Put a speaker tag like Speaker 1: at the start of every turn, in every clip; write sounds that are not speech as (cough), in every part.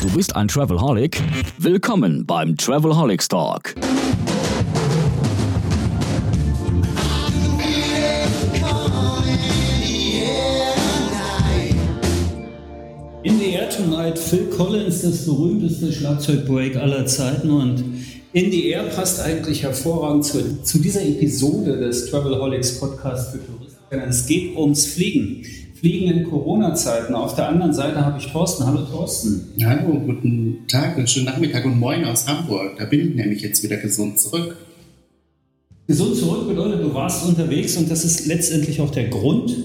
Speaker 1: Du bist ein Travelholic? Willkommen beim Travelholics Talk.
Speaker 2: In the Air Tonight, Phil Collins, das berühmteste Schlagzeugbreak aller Zeiten. Und In the Air passt eigentlich hervorragend zu, zu dieser Episode des Travelholics Podcast für Touristen. Es geht ums Fliegen. Fliegen in Corona-Zeiten. Auf der anderen Seite habe ich Thorsten. Hallo Thorsten.
Speaker 3: Hallo, guten Tag und schönen Nachmittag und Moin aus Hamburg. Da bin ich nämlich jetzt wieder gesund zurück.
Speaker 2: Gesund zurück bedeutet, du warst unterwegs und das ist letztendlich auch der Grund,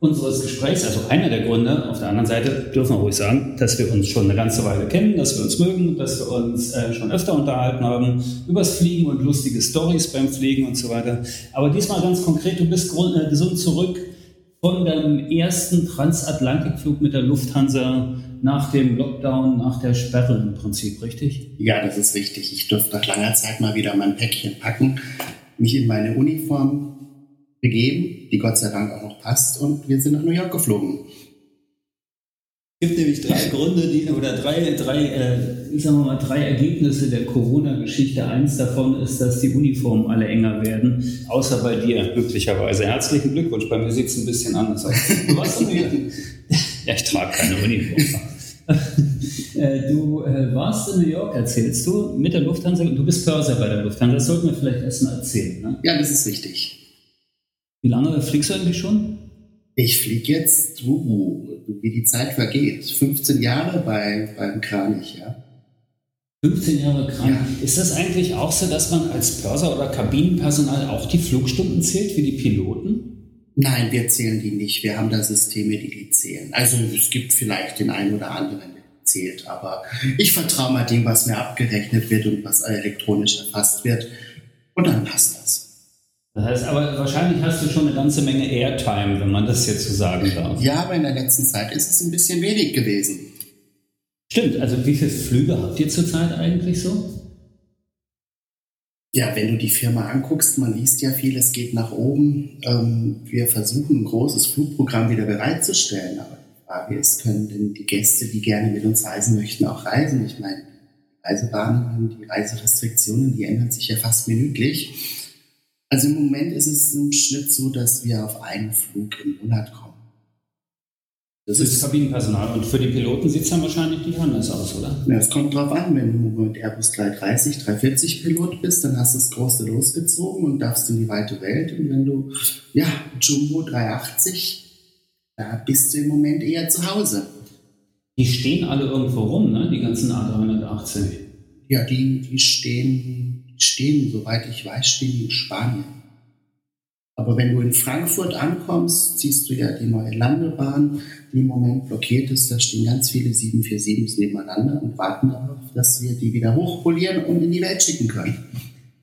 Speaker 2: unseres Gesprächs, also einer der Gründe, auf der anderen Seite dürfen wir ruhig sagen, dass wir uns schon eine ganze Weile kennen, dass wir uns mögen, dass wir uns äh, schon öfter unterhalten haben übers Fliegen und lustige Stories beim Fliegen und so weiter. Aber diesmal ganz konkret, du bist äh, gesund zurück von deinem ersten Transatlantikflug mit der Lufthansa nach dem Lockdown, nach der Sperre im Prinzip, richtig?
Speaker 3: Ja, das ist richtig. Ich durfte nach langer Zeit mal wieder mein Päckchen packen, mich in meine Uniform begeben, die Gott sei Dank auch noch passt, und wir sind nach New York geflogen.
Speaker 2: Es gibt nämlich drei Gründe, die, oder drei, drei, äh, sagen wir mal, drei Ergebnisse der Corona-Geschichte. Eins davon ist, dass die Uniformen alle enger werden, außer bei dir, glücklicherweise. Herzlichen Glückwunsch, bei mir sieht es ein bisschen anders aus. Du warst (laughs) ja, ich trage keine Uniform. (laughs) Äh, du äh, warst in New York, erzählst du, mit der Lufthansa. Du bist Börser bei der Lufthansa. Das sollten wir vielleicht erstmal erzählen. Ne?
Speaker 3: Ja, das ist richtig.
Speaker 2: Wie lange fliegst du eigentlich schon?
Speaker 3: Ich fliege jetzt, uh, wie die Zeit vergeht. 15 Jahre bei, beim Kranich, ja.
Speaker 2: 15 Jahre Kranich. Ja. Ist das eigentlich auch so, dass man als Börser oder Kabinenpersonal auch die Flugstunden zählt wie die Piloten?
Speaker 3: Nein, wir zählen die nicht. Wir haben da Systeme, die die zählen. Also es gibt vielleicht den einen oder anderen, der zählt, aber ich vertraue mal dem, was mir abgerechnet wird und was elektronisch erfasst wird. Und dann passt das.
Speaker 2: Das heißt, aber wahrscheinlich hast du schon eine ganze Menge Airtime, wenn man das jetzt so sagen darf.
Speaker 3: Ja, aber in der letzten Zeit ist es ein bisschen wenig gewesen.
Speaker 2: Stimmt, also wie viele Flüge habt ihr zurzeit eigentlich so?
Speaker 3: Ja, wenn du die Firma anguckst, man liest ja viel, es geht nach oben. Ähm, wir versuchen ein großes Flugprogramm wieder bereitzustellen, aber die Frage ist, können denn die Gäste, die gerne mit uns reisen möchten, auch reisen? Ich meine, Reisebahnen, die Reiserestriktionen, die ändern sich ja fast minütlich. Also im Moment ist es im Schnitt so, dass wir auf einen Flug im Monat kommen.
Speaker 2: Das, ist Kabinenpersonal. Und für die Piloten sieht es dann wahrscheinlich nicht anders aus, oder?
Speaker 3: Ja, es kommt drauf an. Wenn du mit Airbus 330, 340 Pilot bist, dann hast du das Große losgezogen und darfst in die weite Welt. Und wenn du, ja, Jumbo 380, da bist du im Moment eher zu Hause.
Speaker 2: Die stehen alle irgendwo rum, ne? die ganzen A380.
Speaker 3: Ja, die, die stehen stehen, soweit ich weiß, stehen in Spanien. Aber wenn du in Frankfurt ankommst, siehst du ja die neue Landebahn, die im Moment blockiert ist. Da stehen ganz viele 747s nebeneinander und warten darauf, dass wir die wieder hochpolieren und in die Welt schicken können.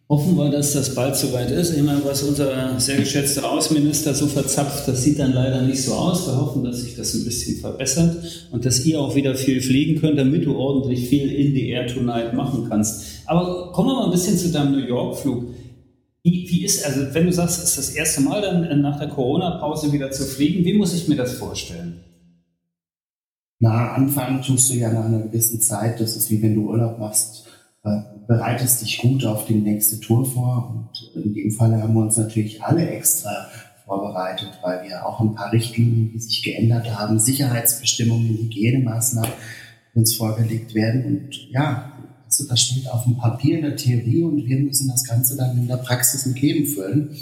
Speaker 2: Hoffen wir, dass das bald soweit ist. Ich meine, was unser sehr geschätzter Außenminister so verzapft, das sieht dann leider nicht so aus. Wir hoffen, dass sich das ein bisschen verbessert und dass ihr auch wieder viel fliegen könnt, damit du ordentlich viel in the Air Tonight machen kannst. Aber kommen wir mal ein bisschen zu deinem New York-Flug. Wie, wie, ist, also wenn du sagst, es ist das erste Mal dann nach der Corona-Pause wieder zu fliegen, wie muss ich mir das vorstellen?
Speaker 3: Na, anfangen tust du ja nach einer gewissen Zeit, das ist wie wenn du Urlaub machst äh, bereitest dich gut auf die nächste Tour vor. Und in dem Fall haben wir uns natürlich alle extra vorbereitet, weil wir auch ein paar Richtlinien, die sich geändert haben, Sicherheitsbestimmungen, Hygienemaßnahmen uns vorgelegt werden. Und ja, das steht auf dem Papier in der Theorie und wir müssen das Ganze dann in der Praxis mit Leben füllen.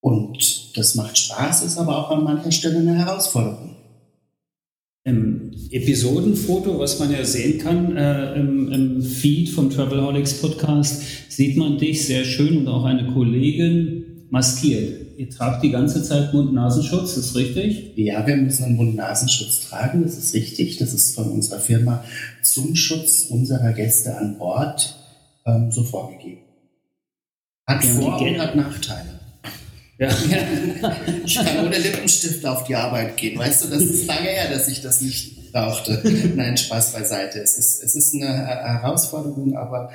Speaker 3: Und das macht Spaß, ist aber auch an mancher Stelle eine Herausforderung.
Speaker 2: Im Episodenfoto, was man ja sehen kann äh, im, im, Feed vom Travelholics Podcast, sieht man dich sehr schön und auch eine Kollegin maskiert. Ihr tragt die ganze Zeit Mund-Nasenschutz, ist richtig?
Speaker 3: Ja, wir müssen einen Mund-Nasenschutz tragen, das ist richtig. Das ist von unserer Firma zum Schutz unserer Gäste an Bord ähm, so vorgegeben. Hat Vor- und hat Nachteile. Ja. (laughs) ich kann ohne Lippenstift auf die Arbeit gehen. Weißt du, das ist lange her, dass ich das nicht brauchte. Nein, Spaß beiseite. Es ist, es ist eine Herausforderung, aber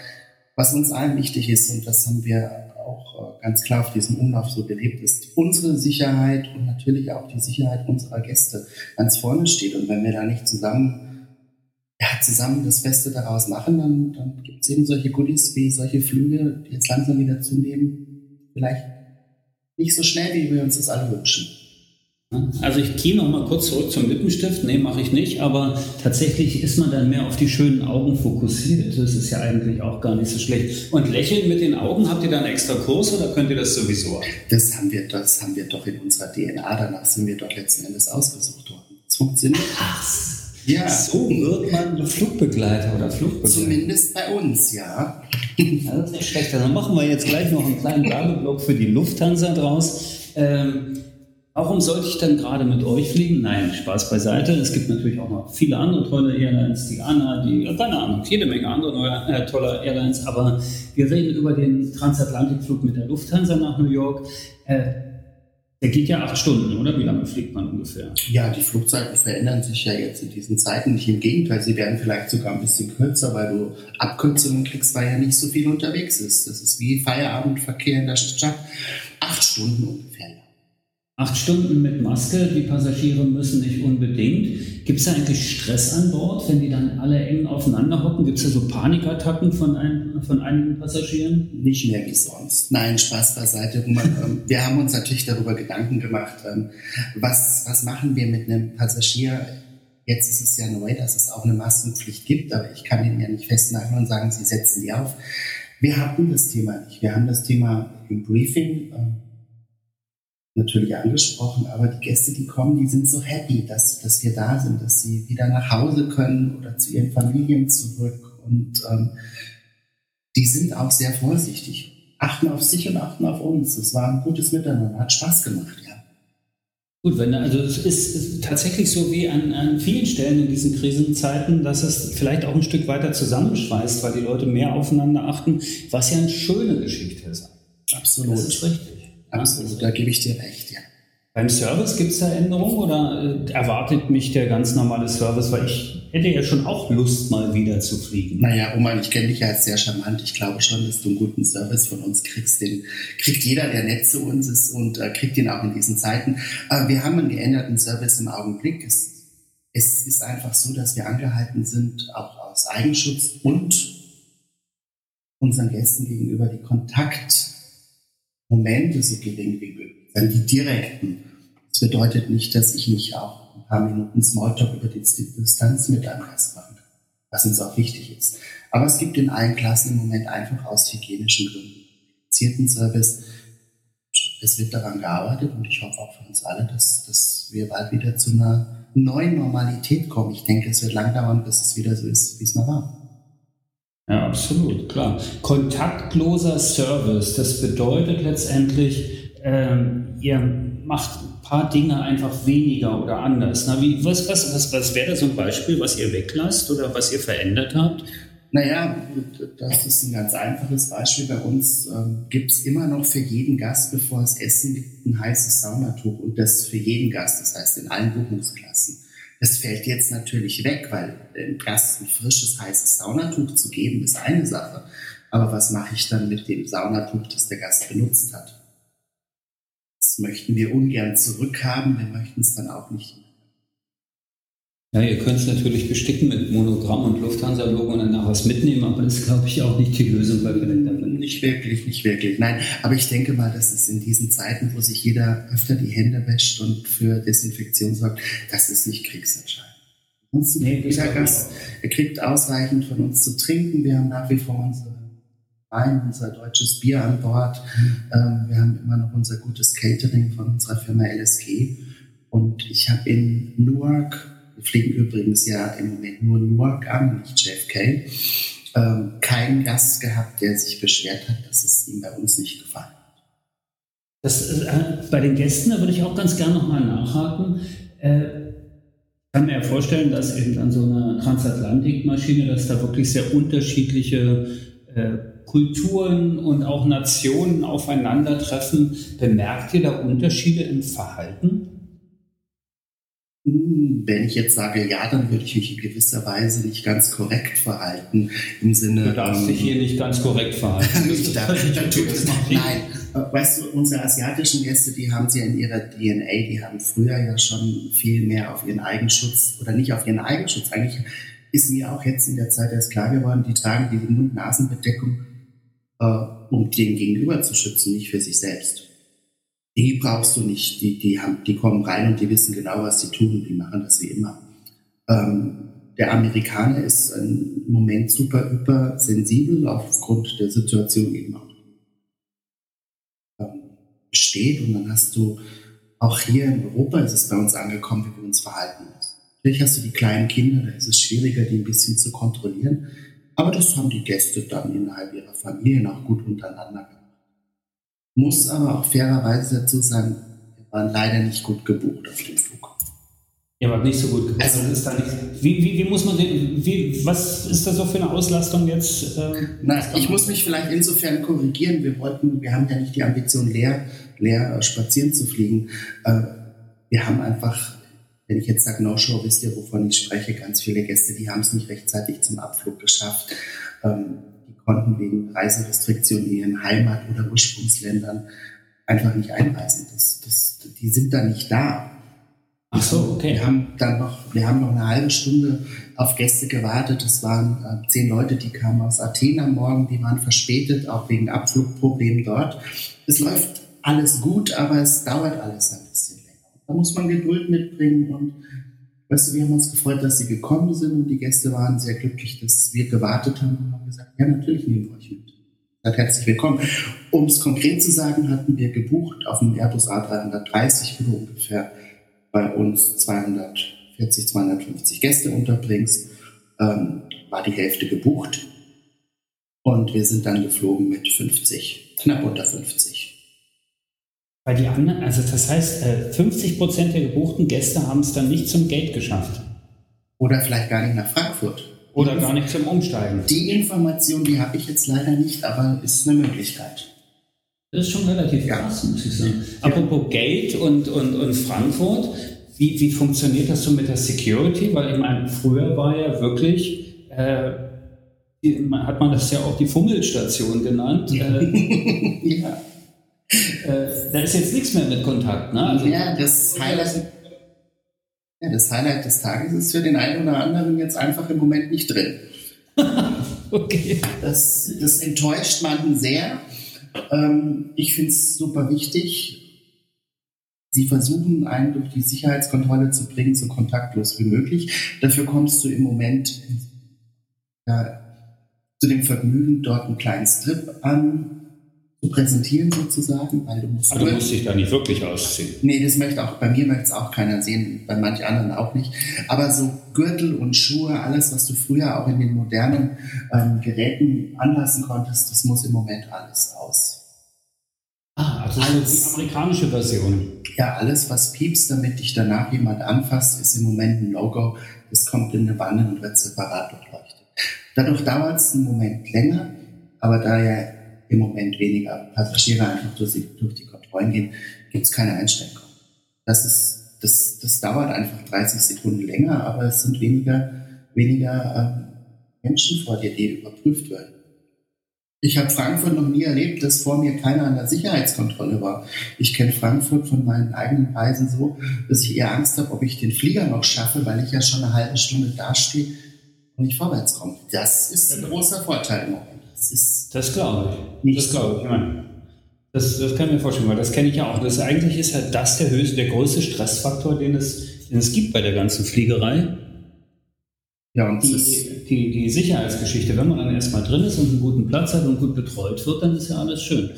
Speaker 3: was uns allen wichtig ist, und das haben wir auch äh, ganz klar auf diesem Umlauf so gelebt, ist unsere Sicherheit und natürlich auch die Sicherheit unserer Gäste ganz vorne steht. Und wenn wir da nicht zusammen ja, zusammen das Beste daraus machen, dann, dann gibt es eben solche Goodies wie solche Flüge, die jetzt langsam wieder zunehmen. Vielleicht nicht so schnell, wie wir uns das alle wünschen.
Speaker 2: Also ich gehe noch mal kurz zurück zum Lippenstift. Nee, mache ich nicht. Aber tatsächlich ist man dann mehr auf die schönen Augen fokussiert. Das ist ja eigentlich auch gar nicht so schlecht. Und lächeln mit den Augen, habt ihr da einen extra Kurs oder könnt ihr das sowieso?
Speaker 3: Das haben wir, das haben wir doch in unserer DNA. Danach sind wir doch letzten Endes ausgesucht worden. Es funktioniert.
Speaker 2: Ach, ja. So wird man Flugbegleiter oder Flugbegleiter.
Speaker 3: Zumindest bei uns, ja. (laughs)
Speaker 2: ja das ist nicht schlecht. Dann machen wir jetzt gleich noch einen kleinen Werbeblock für die Lufthansa draus. Ähm, Warum sollte ich dann gerade mit euch fliegen? Nein, Spaß beiseite. Es gibt natürlich auch noch viele andere tolle Airlines, die ANA, die, keine Ahnung, jede Menge andere neue, äh, tolle Airlines. Aber wir reden über den Transatlantikflug mit der Lufthansa nach New York. Äh, der geht ja acht Stunden, oder? Wie lange fliegt man ungefähr?
Speaker 3: Ja, die Flugzeiten verändern sich ja jetzt in diesen Zeiten nicht. Im Gegenteil, sie werden vielleicht sogar ein bisschen kürzer, weil du Abkürzungen kriegst, weil ja nicht so viel unterwegs ist. Das ist wie Feierabendverkehr in der Stadt. Acht Stunden ungefähr.
Speaker 2: Acht Stunden mit Maske, die Passagiere müssen nicht unbedingt. Gibt es da eigentlich Stress an Bord, wenn die dann alle eng aufeinander hocken? Gibt es da so Panikattacken von, ein, von einigen Passagieren?
Speaker 3: Nicht mehr wie sonst. Nein, Spaß beiseite. (laughs) Ähm, wir haben uns natürlich darüber Gedanken gemacht, ähm, was, was machen wir mit einem Passagier? Jetzt ist es ja neu, dass es auch eine Maskenpflicht gibt, aber ich kann Ihnen ja nicht festnageln und sagen, Sie setzen die auf. Wir hatten das Thema nicht. Wir haben das Thema im Briefing ähm, natürlich angesprochen, aber die Gäste, die kommen, die sind so happy, dass, dass wir da sind, dass sie wieder nach Hause können oder zu ihren Familien zurück. Und ähm, die sind auch sehr vorsichtig, achten auf sich und achten auf uns. Es war ein gutes Miteinander, hat Spaß gemacht, ja.
Speaker 2: Gut, wenn, also es ist, tatsächlich so wie an, an vielen Stellen in diesen Krisenzeiten, dass es vielleicht auch ein Stück weiter zusammenschweißt, weil die Leute mehr aufeinander achten, was ja eine schöne Geschichte ist.
Speaker 3: Absolut. Das ist richtig. Absolut, da gebe ich dir recht, ja.
Speaker 2: Beim Service gibt es da Änderungen oder äh, erwartet mich der ganz normale Service? Weil ich hätte ja schon auch Lust, mal wieder zu fliegen.
Speaker 3: Naja, Roman, ich kenne dich ja als sehr charmant. Ich glaube schon, dass du einen guten Service von uns kriegst. Den kriegt jeder, der nett zu uns ist und äh, kriegt ihn auch in diesen Zeiten. Aber wir haben einen geänderten Service im Augenblick. Es, es ist einfach so, dass wir angehalten sind, auch aus Eigenschutz und unseren Gästen gegenüber die Kontakt Momente so gering wie möglich sein, die direkten. Das bedeutet nicht, dass ich nicht auch ein paar Minuten Smalltalk über die Distanz mit einem Gast machen kann, was uns auch wichtig ist. Aber es gibt in allen Klassen im Moment einfach aus hygienischen Gründen reduzierten Service. Es wird daran gearbeitet und ich hoffe auch für uns alle, dass, dass wir bald wieder zu einer neuen Normalität kommen. Ich denke, es wird lang dauern, bis es wieder so ist, wie es mal war.
Speaker 2: Ja, absolut, klar. Kontaktloser Service, das bedeutet letztendlich, ähm, ihr macht ein paar Dinge einfach weniger oder anders. Na, wie, was was, was, was wäre da so ein Beispiel, was ihr weglasst oder was ihr verändert habt?
Speaker 3: Naja, das ist ein ganz einfaches Beispiel. Bei uns ähm, gibt es immer noch für jeden Gast, bevor es Essen gibt, ein heißes Saunatuch und das für jeden Gast, das heißt in allen Buchungsklassen. Das fällt jetzt natürlich weg, weil dem Gast ein frisches, heißes Saunatuch zu geben, ist eine Sache. Aber was mache ich dann mit dem Saunatuch, das der Gast benutzt hat? Das möchten wir ungern zurückhaben, wir möchten es dann auch nicht
Speaker 2: ja, ihr könnt es natürlich besticken mit Monogramm und Lufthansa-Logo und danach was mitnehmen, aber das ist, glaube ich, auch nicht die Lösung bei
Speaker 3: Nicht wirklich, nicht wirklich. Nein, aber ich denke mal, dass es in diesen Zeiten, wo sich jeder öfter die Hände wäscht und für Desinfektion sorgt, das ist nicht kriegsentscheidend. Uns nee, jeder Gast, er kriegt ausreichend von uns zu trinken. Wir haben nach wie vor unsere Wein, unser deutsches Bier an Bord. Ähm, wir haben immer noch unser gutes Catering von unserer Firma LSG. Und ich habe in Newark wir fliegen übrigens ja im Moment nur Newark an, nicht JFK. Ähm, keinen Gast gehabt, der sich beschwert hat, dass es ihm bei uns nicht gefallen hat.
Speaker 2: Das, äh, bei den Gästen, da würde ich auch ganz gerne nochmal nachhaken. Äh, ich kann mir ja vorstellen, dass eben an so einer Transatlantikmaschine, dass da wirklich sehr unterschiedliche äh, Kulturen und auch Nationen aufeinandertreffen. Bemerkt ihr da Unterschiede im Verhalten?
Speaker 3: Wenn ich jetzt sage ja, dann würde ich mich in gewisser Weise nicht ganz korrekt verhalten. Im Sinne.
Speaker 2: Du darfst dich hier nicht ganz korrekt verhalten. (laughs)
Speaker 3: nicht da, (laughs) Nein, weißt du, unsere asiatischen Gäste, die haben sie ja in ihrer DNA, die haben früher ja schon viel mehr auf ihren Eigenschutz oder nicht auf ihren Eigenschutz, eigentlich ist mir auch jetzt in der Zeit erst klar geworden, die tragen diese Mund-Nasen-Bedeckung, äh, um den Gegenüber zu schützen, nicht für sich selbst. Die brauchst du nicht. Die, die, haben, die kommen rein und die wissen genau, was sie tun und die machen das wie immer. Ähm, der Amerikaner ist im Moment super hypersensibel aufgrund der Situation eben auch ähm, besteht. Und dann hast du auch hier in Europa ist es bei uns angekommen, wie wir uns verhalten müssen. Natürlich hast du die kleinen Kinder, da ist es schwieriger, die ein bisschen zu kontrollieren. Aber das haben die Gäste dann innerhalb ihrer Familien auch gut untereinander gemacht. Muss aber auch fairerweise dazu sagen, wir waren leider nicht gut gebucht auf dem Flug.
Speaker 2: Ihr wart nicht so gut gebucht. Also, ist da nicht, wie, wie, wie muss man den, wie, was ist da so für eine Auslastung jetzt?
Speaker 3: Äh, Na, ich muss mich vielleicht insofern korrigieren. Wir wollten, wir haben ja nicht die Ambition, leer, leer spazieren zu fliegen. Äh, wir haben einfach wenn ich jetzt sage No-Show, wisst ihr, wovon ich spreche. Ganz viele Gäste, die haben es nicht rechtzeitig zum Abflug geschafft. Ähm, konnten wegen Reiserestriktionen in ihren Heimat- oder Ursprungsländern einfach nicht einreisen. Das, das, die sind da nicht da.
Speaker 2: Ach so, okay.
Speaker 3: Wir haben dann noch, wir haben noch eine halbe Stunde auf Gäste gewartet. Es waren äh, zehn Leute, die kamen aus Athen am Morgen, die waren verspätet, auch wegen Abflugproblemen dort. Es läuft alles gut, aber es dauert alles ein bisschen. Da muss man Geduld mitbringen und weißt du, wir haben uns gefreut, dass sie gekommen sind und die Gäste waren sehr glücklich, dass wir gewartet haben und haben gesagt, ja, natürlich nehmen wir euch mit. Seid herzlich willkommen. Um es konkret zu sagen, hatten wir gebucht auf dem Airbus A330, wo du ungefähr bei uns 240, 250 Gäste unterbringst, ähm, war die Hälfte gebucht. Und wir sind dann geflogen mit 50, knapp unter 50.
Speaker 2: Weil die anderen, also das heißt, 50 äh, Prozent der gebuchten Gäste haben es dann nicht zum Gate geschafft.
Speaker 3: Oder vielleicht gar nicht nach Frankfurt.
Speaker 2: Oder gar nicht zum Umsteigen.
Speaker 3: Die Information, die habe ich jetzt leider nicht, aber ist eine Möglichkeit.
Speaker 2: Das ist schon relativ ja. krass, muss ich sagen. Ja. Apropos Gate und, und, und Frankfurt, wie, wie funktioniert das so mit der Security? Weil ich meine, früher war ja wirklich, äh, hat man das ja auch die Fummelstation genannt. Äh, (laughs) ja äh, da ist jetzt nichts mehr mit Kontakt. Ne?
Speaker 3: Also, ja, das Highlight, ja, das Highlight des Tages ist für den einen oder anderen jetzt einfach im Moment nicht drin. (laughs) okay. Das, das enttäuscht man sehr. Ähm, ich finde es super wichtig. Sie versuchen einen durch die Sicherheitskontrolle zu bringen, so kontaktlos wie möglich. Dafür kommst du im Moment ja, zu dem Vergnügen, dort einen kleinen Strip an zu präsentieren sozusagen,
Speaker 2: weil du musst. Aber du musst dich da nicht wirklich ausziehen.
Speaker 3: Nee, das möchte auch, bei mir möchte es auch keiner sehen, bei manchen anderen auch nicht. Aber so Gürtel und Schuhe, alles, was du früher auch in den modernen ähm, Geräten anlassen konntest, das muss im Moment alles aus.
Speaker 2: Ah, also alles, die amerikanische Version.
Speaker 3: Ja, alles, was piepst, damit dich danach jemand anfasst, ist im Moment ein Logo. Das kommt in eine Wanne und wird separat durchleuchtet. Dadurch dauert es einen Moment länger, aber da ja im Moment weniger Passagiere einfach durch die, durch die Kontrollen gehen, gibt es keine Einschränkung. Das ist, das, das dauert einfach 30 Sekunden länger, aber es sind weniger, weniger ähm, Menschen vor dir, die überprüft werden. Ich habe Frankfurt noch nie erlebt, dass vor mir keiner an der Sicherheitskontrolle war. Ich kenne Frankfurt von meinen eigenen Reisen so, dass ich eher Angst habe, ob ich den Flieger noch schaffe, weil ich ja schon eine halbe Stunde dastehe und nicht vorwärts komme. Das ist ein großer Vorteil im Moment.
Speaker 2: Das ist. Das glaube ich. Nicht das glaube ich. Meine, das, das kann ich mir vorstellen, weil das kenne ich ja auch. Das, eigentlich ist halt das der, höchste, der größte Stressfaktor, den es, den es gibt bei der ganzen Fliegerei. Ja, und die, die, die Sicherheitsgeschichte, wenn man dann erstmal drin ist und einen guten Platz hat und gut betreut wird, dann ist ja alles schön.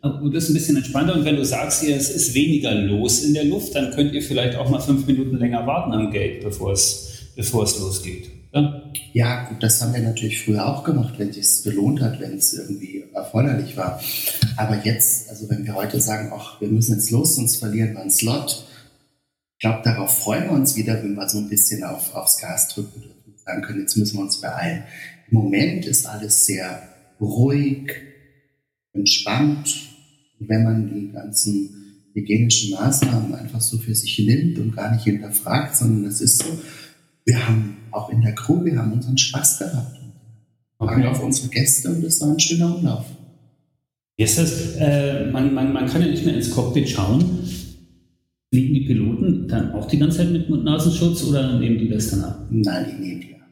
Speaker 2: Aber das ist ein bisschen entspannter. Und wenn du sagst, ihr, es ist weniger los in der Luft, dann könnt ihr vielleicht auch mal fünf Minuten länger warten am Gate, bevor es, bevor es losgeht.
Speaker 3: Ja? ja, gut, das haben wir natürlich früher auch gemacht, wenn es gelohnt hat, wenn es irgendwie erforderlich war. Aber jetzt, also wenn wir heute sagen, ach, wir müssen jetzt los, sonst verlieren wir einen Slot, ich glaube, darauf freuen wir uns wieder, wenn wir so ein bisschen auf, aufs Gas drücken und sagen können, jetzt müssen wir uns beeilen. Im Moment ist alles sehr ruhig, entspannt. Und wenn man die ganzen hygienischen Maßnahmen einfach so für sich nimmt und gar nicht hinterfragt, sondern es ist so, wir haben auch in der Crew, wir haben unseren Spaß gehabt. Okay. auf unsere Gäste und es war ein schöner Umlauf.
Speaker 2: Ist das? Äh, man, man, man kann ja nicht mehr ins Cockpit schauen. Fliegen die Piloten dann auch die ganze Zeit mit Mund-Nasenschutz oder nehmen die das dann ab?
Speaker 3: Nein, die nehmen die ab.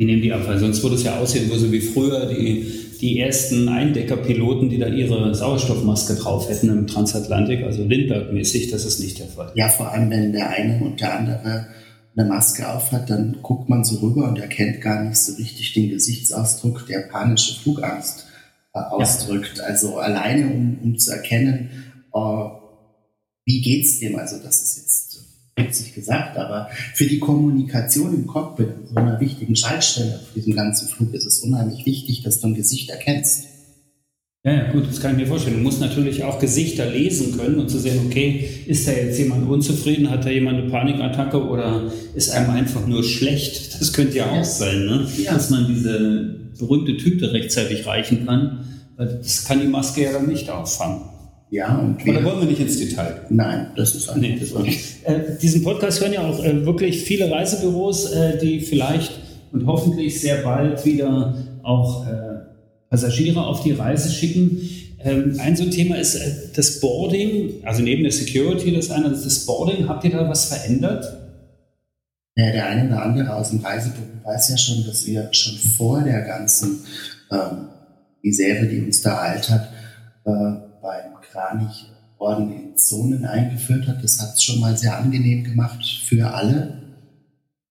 Speaker 2: Die nehmen die ab, weil sonst würde es ja aussehen, wo so wie früher die, die ersten Eindeckerpiloten, die da ihre Sauerstoffmaske drauf hätten im Transatlantik, also Lindbergh-mäßig, das ist nicht der Fall.
Speaker 3: Ja, vor allem, wenn der eine und der andere eine Maske aufhat, dann guckt man so rüber und erkennt gar nicht so richtig den Gesichtsausdruck, der panische Flugangst äh, ausdrückt. Ja. Also alleine, um, um zu erkennen, äh, wie geht's dem, also das ist jetzt sich gesagt, aber für die Kommunikation im Cockpit, so einer wichtigen Schaltstelle auf diesem ganzen Flug, ist es unheimlich wichtig, dass du ein Gesicht erkennst.
Speaker 2: Ja, ja, gut, das kann ich mir vorstellen. Du musst natürlich auch Gesichter lesen können und zu sehen, okay, ist da jetzt jemand unzufrieden, hat da jemand eine Panikattacke oder ist einem einfach nur schlecht? Das könnte ja, ja. auch sein, ne? Ja. dass man diese berühmte Tüte rechtzeitig reichen kann. Das kann die Maske ja dann nicht auffangen.
Speaker 3: Ja, und
Speaker 2: Aber da wollen wir nicht ins Detail.
Speaker 3: Nein, das ist
Speaker 2: nee, das nicht. Äh, diesen Podcast hören ja auch äh, wirklich viele Reisebüros, äh, die vielleicht und hoffentlich sehr bald wieder auch äh, Passagiere auf die Reise schicken. Ähm, ein so Thema ist äh, das Boarding, also neben der Security, das eine ist das Boarding. Habt ihr da was verändert?
Speaker 3: Ja, der eine oder andere aus dem Reisebüro weiß ja schon, dass wir schon vor der ganzen ähm, Misere, die uns da ereilt hat, äh, beim Kranich Orden in Zonen eingeführt hat. Das hat es schon mal sehr angenehm gemacht für alle.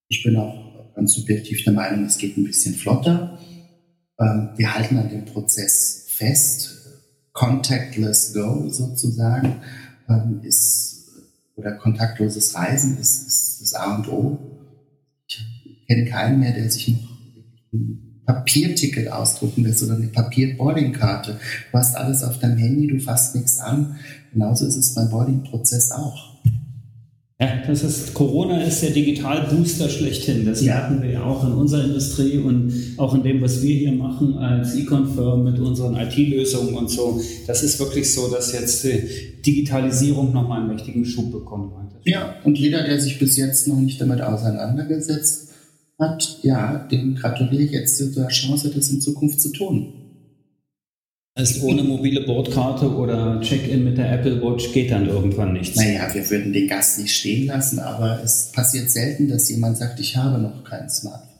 Speaker 3: Ich bin auch ganz subjektiv der Meinung, es geht ein bisschen flotter. Ähm, wir halten an dem Prozess fest. Contactless Go sozusagen ähm, ist, oder kontaktloses Reisen ist, ist das A und O. Ich kenne keinen mehr, der sich noch Papierticket ausdrucken lässt oder eine Papierboardingkarte. Du hast alles auf deinem Handy, du fasst nichts an. Genauso ist es beim Boarding-Prozess auch.
Speaker 2: Ja, das ist, Corona ist der Digital-Booster schlechthin. Das ja. merken wir ja auch in unserer Industrie und auch in dem, was wir hier machen als E-Confirm mit unseren IT-Lösungen und so. Das ist wirklich so, dass jetzt die Digitalisierung nochmal einen mächtigen Schub bekommen hat.
Speaker 3: Ja, und jeder, der sich bis jetzt noch nicht damit auseinandergesetzt hat, ja, dem gratuliere ich jetzt zu der Chance, das in Zukunft zu tun.
Speaker 2: Heißt, ohne mobile Bordkarte oder Check-in mit der Apple Watch geht dann irgendwann nichts.
Speaker 3: Naja, wir würden den Gast nicht stehen lassen, aber es passiert selten, dass jemand sagt, ich habe noch kein Smartphone.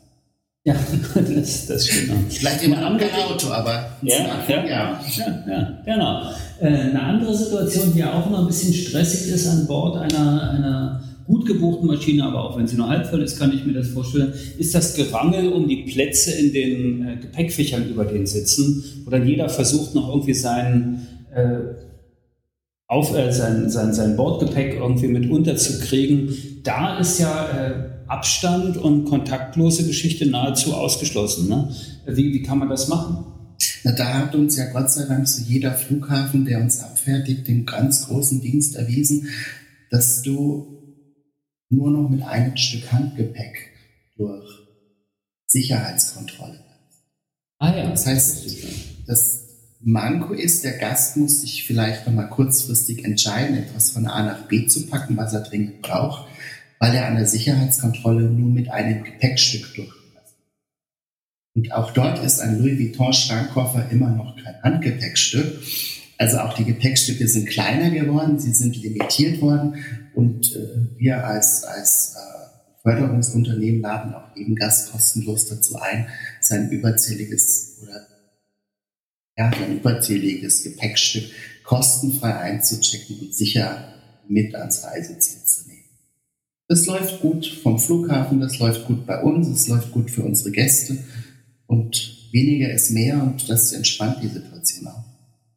Speaker 2: Ja, (laughs) das, das stimmt.
Speaker 3: Vielleicht immer am Auto, aber
Speaker 2: ja, ja, ja. ja, ja, genau. Äh, eine andere Situation, die ja auch immer ein bisschen stressig ist an Bord einer, einer gut gebuchten Maschine, aber auch wenn sie nur halb voll ist, kann ich mir das vorstellen, ist das Gerangel um die Plätze in den äh, Gepäckfächern über den Sitzen, wo dann jeder versucht, noch irgendwie seinen, äh, auf, äh, sein, sein, sein Bordgepäck irgendwie mit unterzukriegen. Da ist ja äh, Abstand und kontaktlose Geschichte nahezu ausgeschlossen. Ne? Wie, wie kann man das machen?
Speaker 3: Na, da hat uns ja Gott sei Dank so jeder Flughafen, der uns abfertigt, den ganz großen Dienst erwiesen, dass du nur noch mit einem Stück Handgepäck durch Sicherheitskontrolle.
Speaker 2: Ah ja.
Speaker 3: Das heißt, das Manko ist, der Gast muss sich vielleicht noch mal kurzfristig entscheiden, etwas von A nach B zu packen, was er dringend braucht, weil er an der Sicherheitskontrolle nur mit einem Gepäckstück durchlässt. Und auch dort ist ein Louis Vuitton Schrankkoffer immer noch kein Handgepäckstück. Also auch die Gepäckstücke sind kleiner geworden, sie sind limitiert worden und äh, wir als, als äh, Förderungsunternehmen laden auch jeden Gast kostenlos dazu ein, sein überzähliges oder ja, ein überzähliges Gepäckstück kostenfrei einzuchecken und sicher mit ans Reiseziel zu nehmen. Das läuft gut vom Flughafen, das läuft gut bei uns, es läuft gut für unsere Gäste und weniger ist mehr und das entspannt die Situation auch.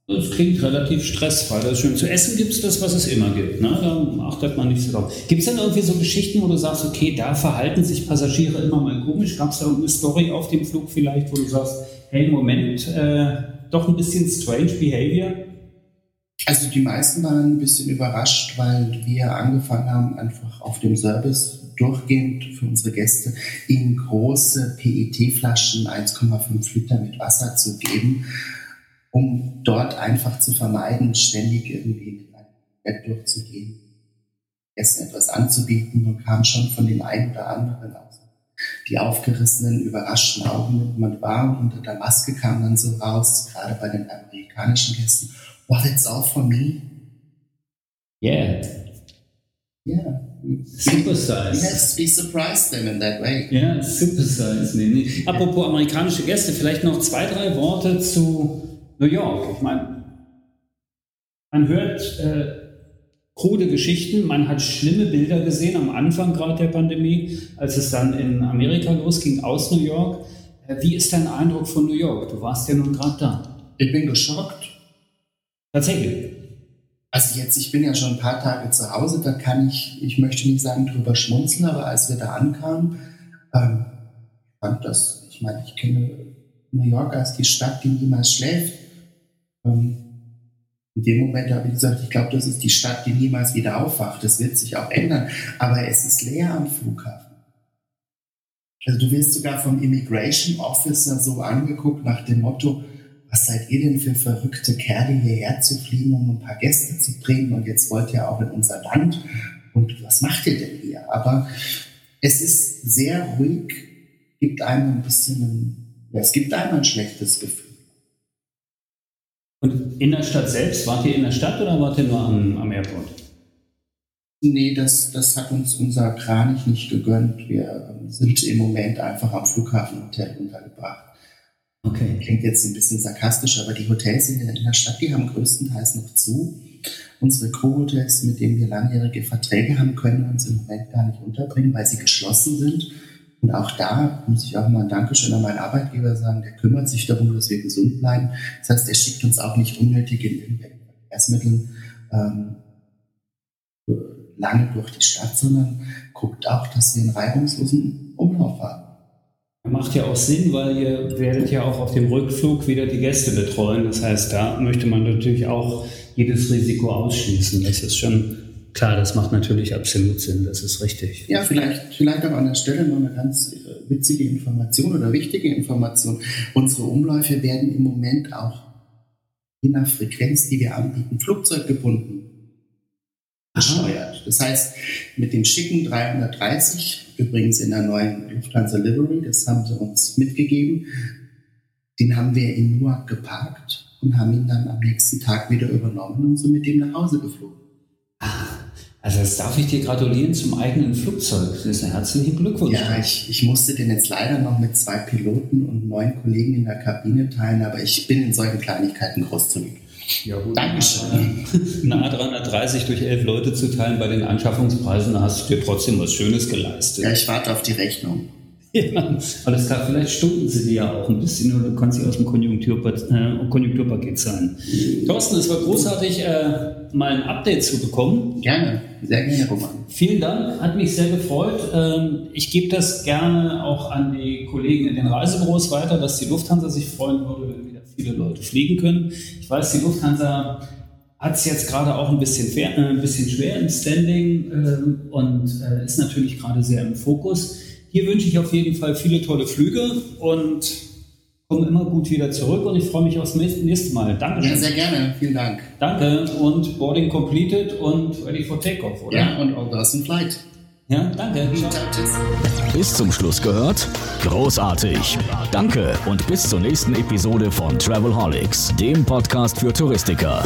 Speaker 2: Das klingt relativ stressfrei. Das ist schön. Zu essen gibt es das, was es immer gibt. Ne? Da achtet man nicht so drauf. Gibt es denn irgendwie so Geschichten, wo du sagst, okay, da verhalten sich Passagiere immer mal komisch? Gab es da irgendeine Story auf dem Flug vielleicht, wo du sagst, hey, Moment, äh, doch ein bisschen strange behavior?
Speaker 3: Also die meisten waren ein bisschen überrascht, weil wir angefangen haben, einfach auf dem Service durchgehend für unsere Gäste ihnen große PET-Flaschen 1,5 Liter mit Wasser zu geben um dort einfach zu vermeiden, ständig irgendwie mit einem Bett durchzugehen, Essen etwas anzubieten und kam schon von dem einen oder anderen aus. Die aufgerissenen, überraschten Augen mit man war und unter der Maske kam dann so raus, gerade bei den amerikanischen Gästen, what, it's all for me?
Speaker 2: Yeah.
Speaker 3: Yeah,
Speaker 2: Supersize.
Speaker 3: Yes, we surprised them in that way.
Speaker 2: Ja, Supersize. Nee, nee. Apropos amerikanische Gäste, vielleicht noch zwei, drei Worte zu New York. Ich meine, man hört äh, krude Geschichten, man hat schlimme Bilder gesehen am Anfang gerade der Pandemie, als es dann in Amerika losging aus New York. Äh, wie ist dein Eindruck von New York? Du warst ja nun gerade da.
Speaker 3: Ich bin geschockt.
Speaker 2: Tatsächlich.
Speaker 3: Also jetzt, ich bin ja schon ein paar Tage zu Hause, da kann ich, ich möchte nicht sagen drüber schmunzeln, aber als wir da ankamen, ähm, fand das, ich meine, ich kenne New York als die Stadt, die niemals schläft. Ähm, in dem Moment habe ich gesagt, ich glaube, das ist die Stadt, die niemals wieder aufwacht. Das wird sich auch ändern. Aber es ist leer am Flughafen. Also du wirst sogar vom Immigration Officer so angeguckt nach dem Motto, was seid ihr denn für verrückte Kerle hierher zu fliegen, um ein paar Gäste zu bringen und jetzt wollt ihr auch in unser Land und was macht ihr denn hier? Aber es ist sehr ruhig, gibt einem ein bisschen, ein, ja, es gibt einem ein schlechtes Gefühl.
Speaker 2: Und in der Stadt selbst, wart ihr in der Stadt oder wart ihr nur am, am Airport?
Speaker 3: Nee, das, das hat uns unser Kranich nicht gegönnt. Wir sind im Moment einfach am Flughafenhotel untergebracht. Okay. Klingt jetzt ein bisschen sarkastisch, aber die Hotels in der, Stadt, die haben größtenteils noch zu. Unsere Co-Hotels, mit denen wir langjährige Verträge haben, können uns im Moment gar nicht unterbringen, weil sie geschlossen sind. Und auch da muss ich auch mal ein Dankeschön an meinen Arbeitgeber sagen, der kümmert sich darum, dass wir gesund bleiben. Das heißt, er schickt uns auch nicht unnötig in irgendwelchen ähm, lange durch die Stadt, sondern guckt auch, dass wir einen reibungslosen Umlauf haben.
Speaker 2: Macht ja auch Sinn, weil ihr werdet ja auch auf dem Rückflug wieder die Gäste betreuen. Das heißt, da möchte man natürlich auch jedes Risiko ausschließen. Das ist schon klar, das macht natürlich absolut Sinn, das ist richtig.
Speaker 3: Ja, vielleicht, vielleicht auch an der Stelle noch eine ganz äh, witzige Information oder wichtige Information. Unsere Umläufe werden im Moment auch je nach Frequenz, die wir anbieten, flugzeuggebunden gesteuert. Das heißt, mit dem schicken 330, übrigens in der neuen Lufthansa Livery, das haben sie uns mitgegeben, den haben wir in Newark geparkt und haben ihn dann am nächsten Tag wieder übernommen und sind mit dem nach Hause geflogen.
Speaker 2: Also das darf ich dir gratulieren zum eigenen Flugzeug. Das ist ein herzlichen Glückwunsch.
Speaker 3: Ja, ich, ich musste den jetzt leider noch mit zwei Piloten und neun Kollegen in der Kabine teilen, aber ich bin in solchen Kleinigkeiten großzügig.
Speaker 2: Ja, gut. Dankeschön. Eine A330 durch elf Leute zu teilen bei den Anschaffungspreisen, hast du dir trotzdem was Schönes geleistet.
Speaker 3: Ja, ich warte auf die Rechnung. (laughs)
Speaker 2: Ja, alles klar. Vielleicht stunden sie dir ja auch ein bisschen oder kann sie aus dem Konjunkturpaket, äh, Konjunkturpaket sein. Thorsten, es war großartig, äh, mal ein Update zu bekommen.
Speaker 3: Gerne, sehr gerne, Roman.
Speaker 2: Vielen Dank, hat mich sehr gefreut. Ähm, ich gebe das gerne auch an die Kollegen in den Reisebüros weiter, dass die Lufthansa sich freuen würde, wenn wieder viele Leute fliegen können. Ich weiß, die Lufthansa hat es jetzt gerade auch ein bisschen, fair, äh, ein bisschen schwer im Standing äh, und äh, ist natürlich gerade sehr im Fokus. Hier wünsche ich auf jeden Fall viele tolle Flüge und komme immer gut wieder zurück und ich freue mich aufs nächste Mal. Danke.
Speaker 3: Ja, sehr gerne. Vielen Dank.
Speaker 2: Danke und Boarding completed und ready for takeoff, oder?
Speaker 3: Ja, und all das in flight.
Speaker 2: Ja, danke.
Speaker 1: Bis zum Schluss gehört? Großartig. Danke und bis zur nächsten Episode von Travelholics, dem Podcast für Touristiker.